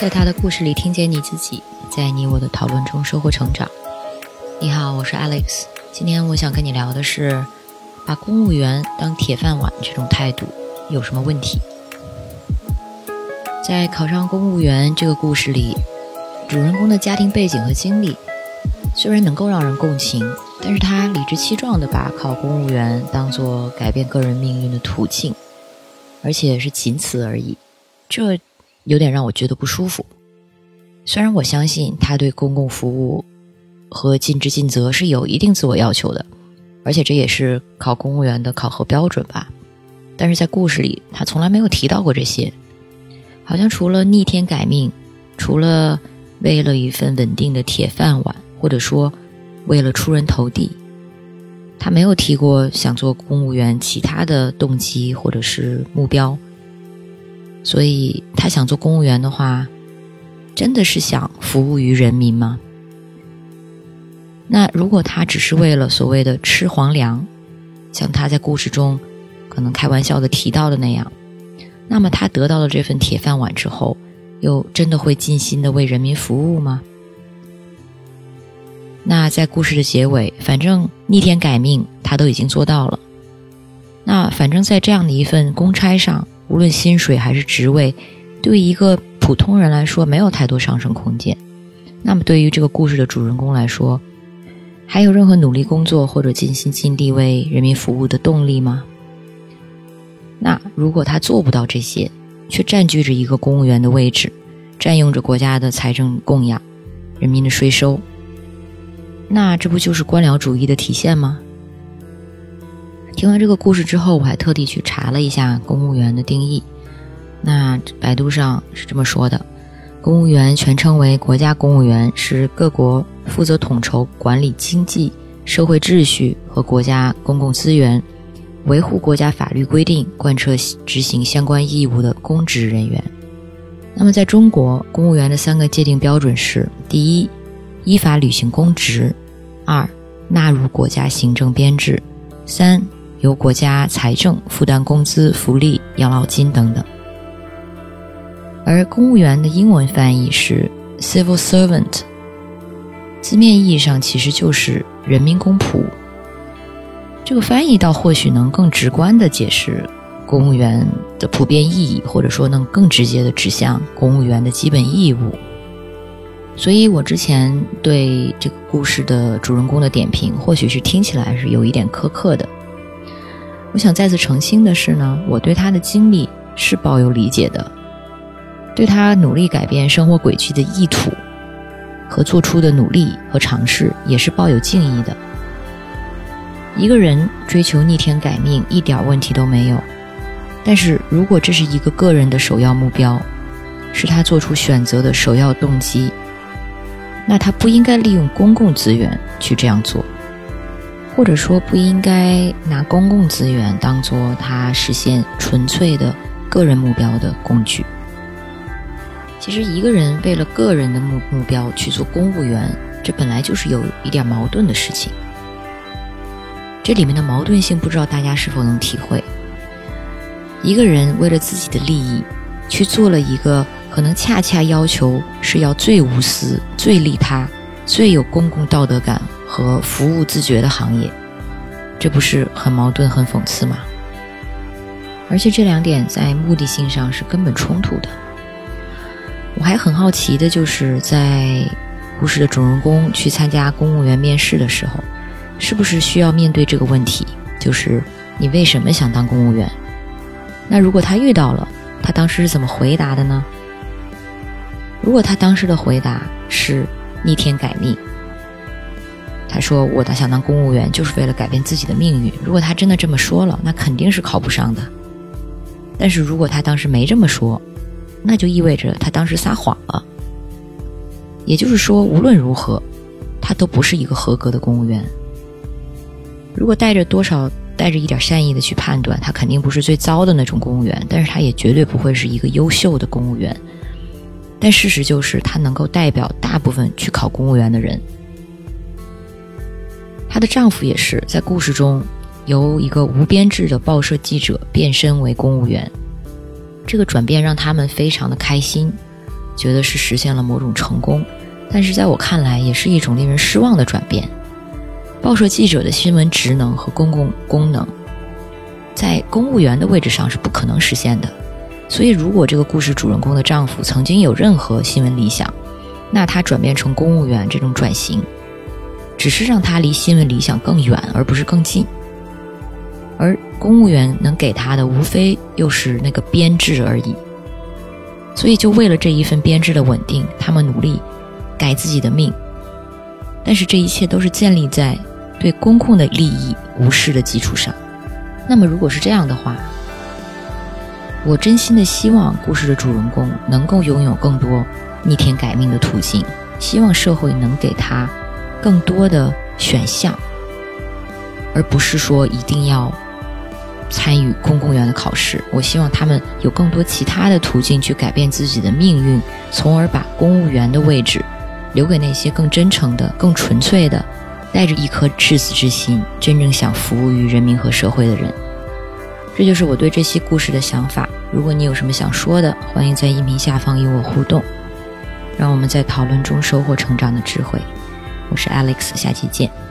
在他的故事里听见你自己，在你我的讨论中收获成长。你好，我是 Alex。今天我想跟你聊的是，把公务员当铁饭碗这种态度有什么问题？在考上公务员这个故事里，主人公的家庭背景和经历虽然能够让人共情，但是他理直气壮地把考公务员当做改变个人命运的途径，而且是仅此而已。这。有点让我觉得不舒服。虽然我相信他对公共服务和尽职尽责是有一定自我要求的，而且这也是考公务员的考核标准吧。但是在故事里，他从来没有提到过这些。好像除了逆天改命，除了为了一份稳定的铁饭碗，或者说为了出人头地，他没有提过想做公务员其他的动机或者是目标。所以，他想做公务员的话，真的是想服务于人民吗？那如果他只是为了所谓的吃皇粮，像他在故事中可能开玩笑的提到的那样，那么他得到了这份铁饭碗之后，又真的会尽心的为人民服务吗？那在故事的结尾，反正逆天改命他都已经做到了，那反正在这样的一份公差上。无论薪水还是职位，对于一个普通人来说没有太多上升空间。那么，对于这个故事的主人公来说，还有任何努力工作或者尽心尽力为人民服务的动力吗？那如果他做不到这些，却占据着一个公务员的位置，占用着国家的财政供养、人民的税收，那这不就是官僚主义的体现吗？听完这个故事之后，我还特地去查了一下公务员的定义。那百度上是这么说的：公务员全称为国家公务员，是各国负责统筹管理经济社会秩序和国家公共资源，维护国家法律规定，贯彻执行相关义务的公职人员。那么，在中国，公务员的三个界定标准是：第一，依法履行公职；二，纳入国家行政编制；三。由国家财政负担工资、福利、养老金等等，而公务员的英文翻译是 civil servant，字面意义上其实就是人民公仆。这个翻译倒或许能更直观的解释公务员的普遍意义，或者说能更直接的指向公务员的基本义务。所以我之前对这个故事的主人公的点评，或许是听起来是有一点苛刻的。我想再次澄清的是呢，我对他的经历是抱有理解的，对他努力改变生活轨迹的意图和做出的努力和尝试也是抱有敬意的。一个人追求逆天改命一点问题都没有，但是如果这是一个个人的首要目标，是他做出选择的首要动机，那他不应该利用公共资源去这样做。或者说，不应该拿公共资源当做他实现纯粹的个人目标的工具。其实，一个人为了个人的目目标去做公务员，这本来就是有一点矛盾的事情。这里面的矛盾性，不知道大家是否能体会？一个人为了自己的利益，去做了一个可能恰恰要求是要最无私、最利他、最有公共道德感。和服务自觉的行业，这不是很矛盾、很讽刺吗？而且这两点在目的性上是根本冲突的。我还很好奇的就是，在故事的主人公去参加公务员面试的时候，是不是需要面对这个问题？就是你为什么想当公务员？那如果他遇到了，他当时是怎么回答的呢？如果他当时的回答是逆天改命。他说：“我的想当公务员就是为了改变自己的命运。如果他真的这么说了，那肯定是考不上的。但是如果他当时没这么说，那就意味着他当时撒谎了。也就是说，无论如何，他都不是一个合格的公务员。如果带着多少带着一点善意的去判断，他肯定不是最糟的那种公务员，但是他也绝对不会是一个优秀的公务员。但事实就是，他能够代表大部分去考公务员的人。”她的丈夫也是在故事中由一个无编制的报社记者变身为公务员，这个转变让他们非常的开心。觉得是实现了某种成功，但是在我看来，也是一种令人失望的转变。报社记者的新闻职能和公共功能，在公务员的位置上是不可能实现的。所以，如果这个故事主人公的丈夫曾经有任何新闻理想，那他转变成公务员这种转型，只是让他离新闻理想更远，而不是更近。而公务员能给他的，无非又是那个编制而已。所以，就为了这一份编制的稳定，他们努力改自己的命。但是，这一切都是建立在对公共的利益无视的基础上。那么，如果是这样的话，我真心的希望故事的主人公能够拥有更多逆天改命的途径，希望社会能给他更多的选项，而不是说一定要参与公务员的考试。我希望他们有更多其他的途径去改变自己的命运，从而把公务员的位置留给那些更真诚的、更纯粹的、带着一颗赤子之心、真正想服务于人民和社会的人。这就是我对这期故事的想法。如果你有什么想说的，欢迎在音频下方与我互动，让我们在讨论中收获成长的智慧。我是 Alex，下期见。